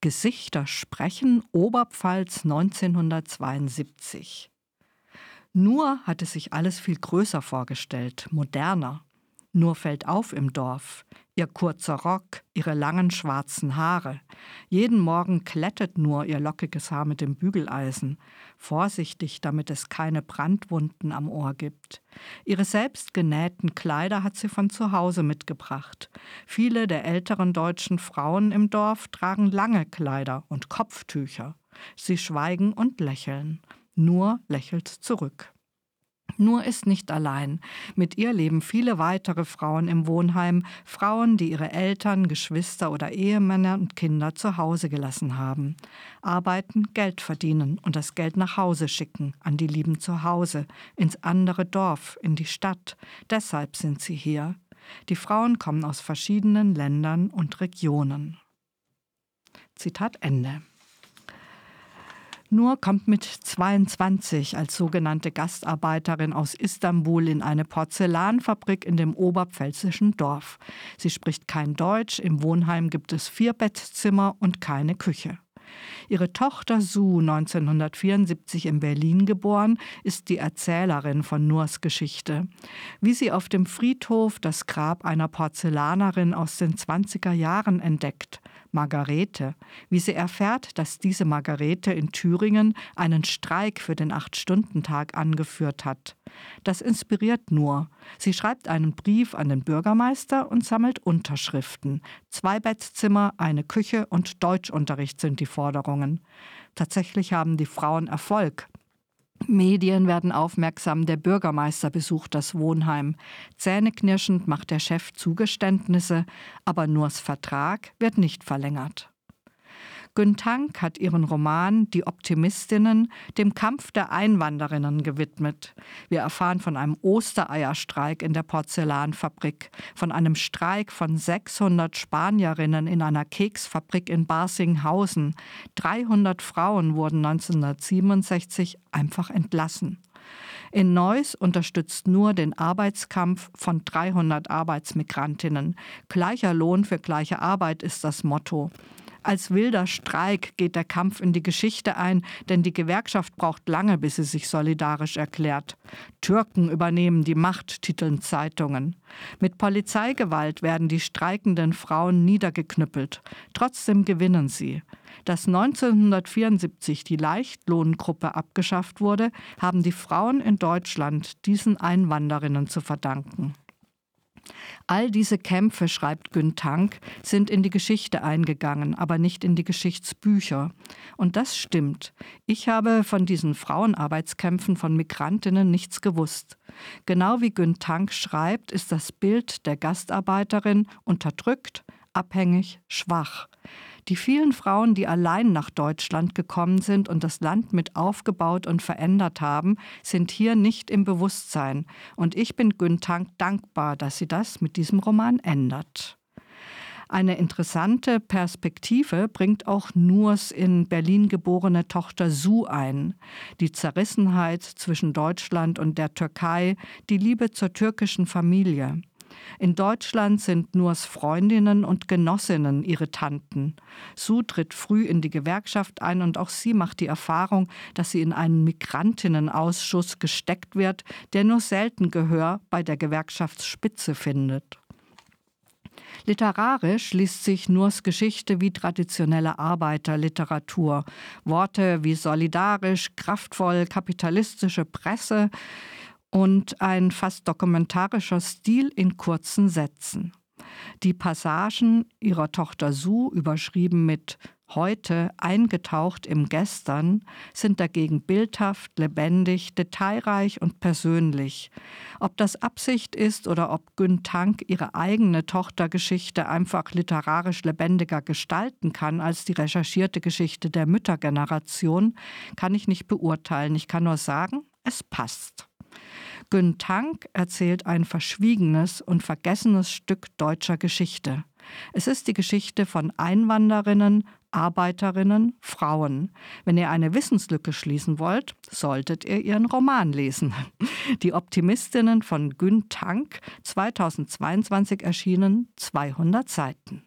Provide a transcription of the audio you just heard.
Gesichter sprechen, Oberpfalz 1972. Nur hatte sich alles viel größer vorgestellt, moderner. Nur fällt auf im Dorf. Ihr kurzer Rock, ihre langen schwarzen Haare. Jeden Morgen klettet nur ihr lockiges Haar mit dem Bügeleisen. Vorsichtig, damit es keine Brandwunden am Ohr gibt. Ihre selbstgenähten Kleider hat sie von zu Hause mitgebracht. Viele der älteren deutschen Frauen im Dorf tragen lange Kleider und Kopftücher. Sie schweigen und lächeln. Nur lächelt zurück. Nur ist nicht allein. Mit ihr leben viele weitere Frauen im Wohnheim, Frauen, die ihre Eltern, Geschwister oder Ehemänner und Kinder zu Hause gelassen haben. Arbeiten, Geld verdienen und das Geld nach Hause schicken, an die Lieben zu Hause, ins andere Dorf, in die Stadt. Deshalb sind sie hier. Die Frauen kommen aus verschiedenen Ländern und Regionen. Zitat Ende. Nur kommt mit 22 als sogenannte Gastarbeiterin aus Istanbul in eine Porzellanfabrik in dem oberpfälzischen Dorf. Sie spricht kein Deutsch, im Wohnheim gibt es vier Bettzimmer und keine Küche. Ihre Tochter Sue, 1974 in Berlin geboren, ist die Erzählerin von Nurs Geschichte. Wie sie auf dem Friedhof das Grab einer Porzellanerin aus den 20er Jahren entdeckt, Margarete, wie sie erfährt, dass diese Margarete in Thüringen einen Streik für den Acht-Stunden-Tag angeführt hat. Das inspiriert nur. Sie schreibt einen Brief an den Bürgermeister und sammelt Unterschriften. Zwei Bettzimmer, eine Küche und Deutschunterricht sind die Forderungen. Tatsächlich haben die Frauen Erfolg. Medien werden aufmerksam, der Bürgermeister besucht das Wohnheim. Zähneknirschend macht der Chef Zugeständnisse, aber Nurs Vertrag wird nicht verlängert. Güntank hat ihren Roman Die Optimistinnen dem Kampf der Einwanderinnen gewidmet. Wir erfahren von einem Ostereierstreik in der Porzellanfabrik, von einem Streik von 600 Spanierinnen in einer Keksfabrik in Barsinghausen. 300 Frauen wurden 1967 einfach entlassen. In Neuss unterstützt nur den Arbeitskampf von 300 Arbeitsmigrantinnen. Gleicher Lohn für gleiche Arbeit ist das Motto. Als wilder Streik geht der Kampf in die Geschichte ein, denn die Gewerkschaft braucht lange, bis sie sich solidarisch erklärt. Türken übernehmen die Macht, titeln Zeitungen. Mit Polizeigewalt werden die streikenden Frauen niedergeknüppelt. Trotzdem gewinnen sie. Dass 1974 die Leichtlohngruppe abgeschafft wurde, haben die Frauen in Deutschland diesen Einwanderinnen zu verdanken. All diese Kämpfe, schreibt Gün Tank, sind in die Geschichte eingegangen, aber nicht in die Geschichtsbücher. Und das stimmt. Ich habe von diesen Frauenarbeitskämpfen von Migrantinnen nichts gewusst. Genau wie Gün Tank schreibt, ist das Bild der Gastarbeiterin unterdrückt, abhängig, schwach. Die vielen Frauen, die allein nach Deutschland gekommen sind und das Land mit aufgebaut und verändert haben, sind hier nicht im Bewusstsein. Und ich bin Güntank dankbar, dass sie das mit diesem Roman ändert. Eine interessante Perspektive bringt auch Nurs in Berlin geborene Tochter Su ein. Die Zerrissenheit zwischen Deutschland und der Türkei, die Liebe zur türkischen Familie. In Deutschland sind Nurs Freundinnen und Genossinnen ihre Tanten. Su tritt früh in die Gewerkschaft ein und auch sie macht die Erfahrung, dass sie in einen Migrantinnenausschuss gesteckt wird, der nur selten Gehör bei der Gewerkschaftsspitze findet. Literarisch liest sich Nurs Geschichte wie traditionelle Arbeiterliteratur. Worte wie solidarisch, kraftvoll, kapitalistische Presse und ein fast dokumentarischer Stil in kurzen Sätzen. Die Passagen ihrer Tochter Su, überschrieben mit heute eingetaucht im Gestern, sind dagegen bildhaft, lebendig, detailreich und persönlich. Ob das Absicht ist oder ob Gün Tank ihre eigene Tochtergeschichte einfach literarisch lebendiger gestalten kann als die recherchierte Geschichte der Müttergeneration, kann ich nicht beurteilen. Ich kann nur sagen, es passt. Gün Tank erzählt ein verschwiegenes und vergessenes Stück deutscher Geschichte. Es ist die Geschichte von Einwanderinnen, Arbeiterinnen, Frauen. Wenn ihr eine Wissenslücke schließen wollt, solltet ihr ihren Roman lesen. Die Optimistinnen von Gün Tank, 2022 erschienen, 200 Seiten.